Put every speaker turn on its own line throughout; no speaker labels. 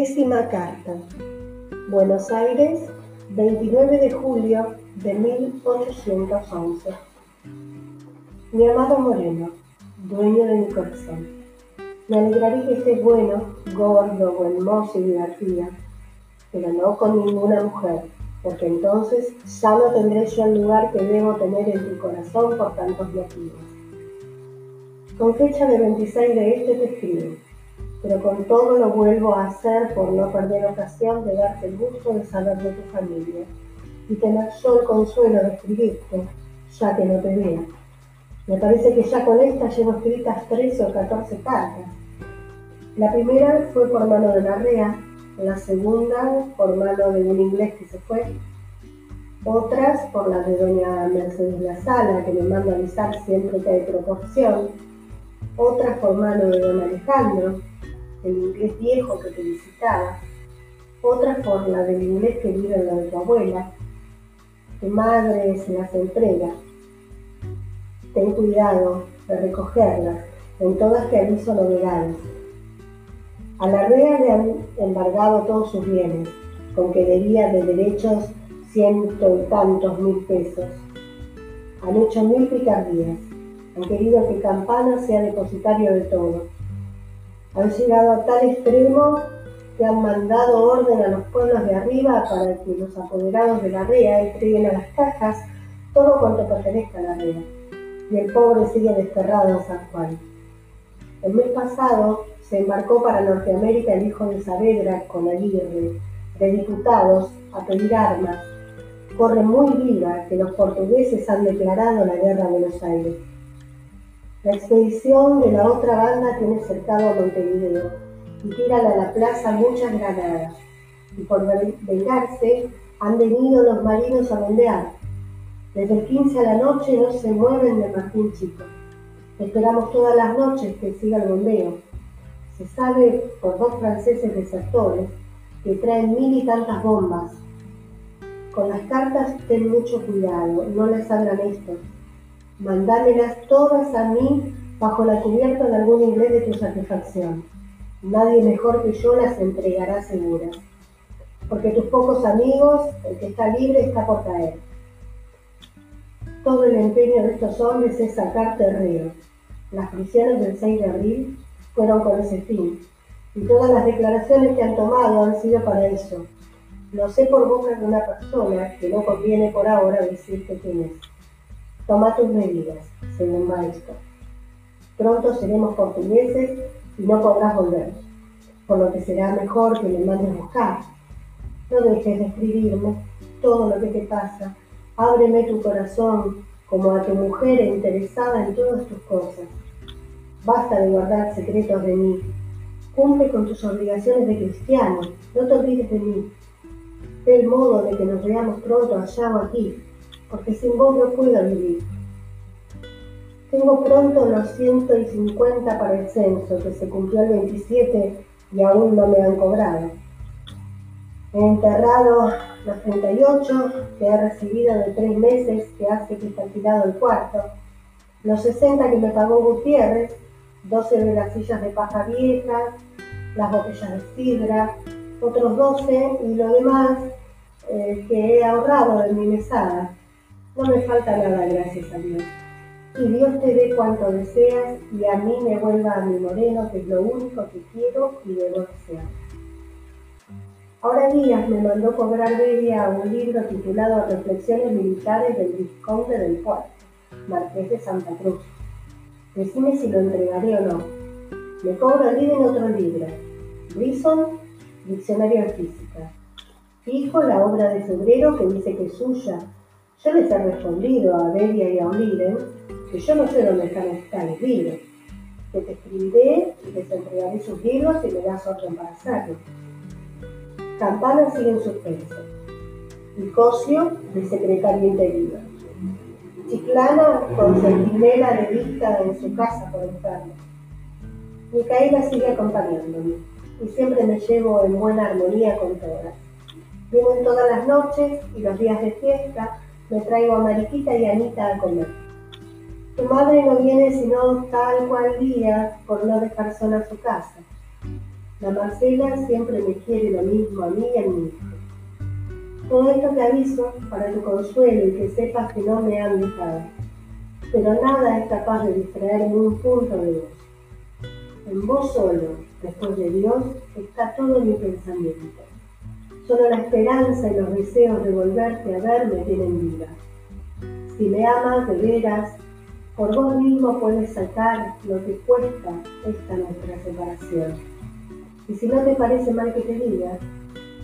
Décima carta. Buenos Aires, 29 de julio de 1811. Mi amado Moreno, dueño de mi corazón, me alegraré que estés bueno, gordo, buen mozo y divertida, pero no con ninguna mujer, porque entonces ya no tendré yo el lugar que debo tener en tu corazón por tantos motivos. Con fecha de 26 de este te pero con todo lo vuelvo a hacer por no perder ocasión de darte el gusto de saber de tu familia y tener yo el consuelo de escribirte, ya que no te vea. Me parece que ya con esta llevo escritas 13 o 14 cartas. La primera fue por mano de Larrea, la segunda por mano de un inglés que se fue, otras por la de doña Mercedes La Sala, que me manda avisar siempre que hay proporción, otras por mano de don Alejandro, el inglés viejo que te visitaba, otra por la del inglés que vive en la de tu abuela. Tu madre se las entrega. Ten cuidado de recogerlas, en todas te aviso novedades. A la REA le han embargado todos sus bienes, con que debía de derechos ciento y tantos mil pesos. Han hecho mil picardías, han querido que Campana sea depositario de todo han llegado a tal extremo que han mandado orden a los pueblos de arriba para que los apoderados de la REA entreguen a las cajas todo cuanto pertenezca a la REA. Y el pobre sigue desterrado en San Juan. El mes pasado se embarcó para Norteamérica el hijo de Saavedra con Aguirre, de diputados, a pedir armas. Corre muy viva que los portugueses han declarado la guerra a Buenos Aires. La expedición de la otra banda tiene cercado a Montevideo y tiran a la plaza muchas granadas. Y por vengarse han venido los marinos a bombear. Desde el 15 a la noche no se mueven de Martín Chico. Esperamos todas las noches que siga el bombeo. Se sabe por dos franceses desertores que traen mil y tantas bombas. Con las cartas ten mucho cuidado, no les abran esto Mandámelas todas a mí bajo la cubierta de algún inglés de tu satisfacción. Nadie mejor que yo las entregará seguras. Porque tus pocos amigos, el que está libre está por caer. Todo el empeño de estos hombres es sacarte reo. Las prisiones del 6 de abril fueron con ese fin. Y todas las declaraciones que han tomado han sido para eso. Lo sé por boca de una persona que no conviene por ahora decirte quién es. Toma tus medidas, según maestro. Pronto seremos portugueses y no podrás volver, por lo que será mejor que me mandes buscar. No dejes de escribirme todo lo que te pasa. Ábreme tu corazón como a tu mujer interesada en todas tus cosas. Basta de guardar secretos de mí. Cumple con tus obligaciones de cristiano. No te olvides de mí. Ve el modo de que nos veamos pronto allá o aquí porque sin vos no puedo vivir. Tengo pronto los 150 para el censo, que se cumplió el 27 y aún no me han cobrado. He enterrado los 38 que he recibido de tres meses que hace que está tirado el cuarto, los 60 que me pagó Gutiérrez, 12 de las sillas de paja viejas, las botellas de sidra, otros 12 y lo demás eh, que he ahorrado de mi mesada. No me falta nada, gracias a Dios. Y Dios te dé cuanto deseas y a mí me vuelva a mi moreno, que es lo único que quiero y debo desear. Ahora Díaz me mandó cobrar Beria un libro titulado Reflexiones Militares del Vizconde del Puerto, Marqués de Santa Cruz. Decime si lo entregaré o no. Me cobro el en otro libro. Brisson, Diccionario de Física. Fijo la obra de febrero que dice que es suya, yo les he respondido a Belia y a Oliven que yo no sé dónde están tales libros, que te escribiré y les entregaré sus libros y me das otro hacerlo. Campana sigue en suspenso. Nicosio, de secretario interior. Chiclana, con centinela de vista en su casa por enfermo. Micaela sigue acompañándome y siempre me llevo en buena armonía con todas. Vienen todas las noches y los días de fiesta me traigo a Mariquita y a Anita a comer. Tu madre no viene sino tal cual día por no dejar sola su casa. La Marcela siempre me quiere lo mismo a mí y a mi hijo. Todo esto te aviso para tu consuelo y que sepas que no me han dejado. Pero nada es capaz de distraerme un punto de vos. En vos solo, después de Dios, está todo mi pensamiento. Solo la esperanza y los deseos de volverte a ver me tienen viva. Si me amas de veras, por vos mismo puedes sacar lo que cuesta esta nuestra separación. Y si no te parece mal que te diga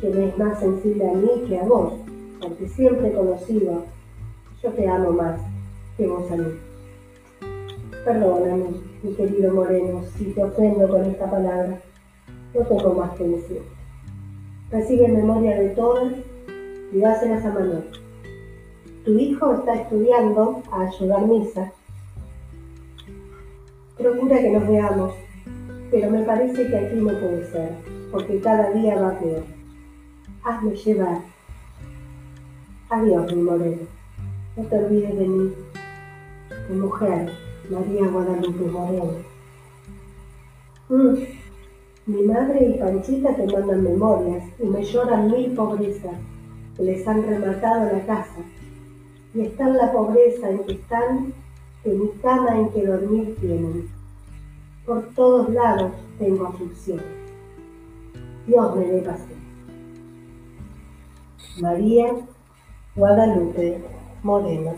que me es más sensible a mí que a vos, porque siempre he conocido, yo te amo más que vos a mí. Perdóname, mi querido Moreno, si te ofendo con esta palabra. No tengo más que decir. Recibe memoria de todas y dáselas a Manuel. Tu hijo está estudiando a ayudar misa Procura que nos veamos, pero me parece que aquí no puede ser, porque cada día va peor. Hazme llevar. Adiós, mi moreno. No te olvides de mí, tu mujer, María Guadalupe Moreno. Mm. Mi madre y Panchita te mandan memorias y me lloran mil pobrezas que les han rematado la casa. Y está la pobreza en que están que mi cama en que dormir tienen. Por todos lados tengo aflicción. Dios me dé paciencia. María Guadalupe Moreno.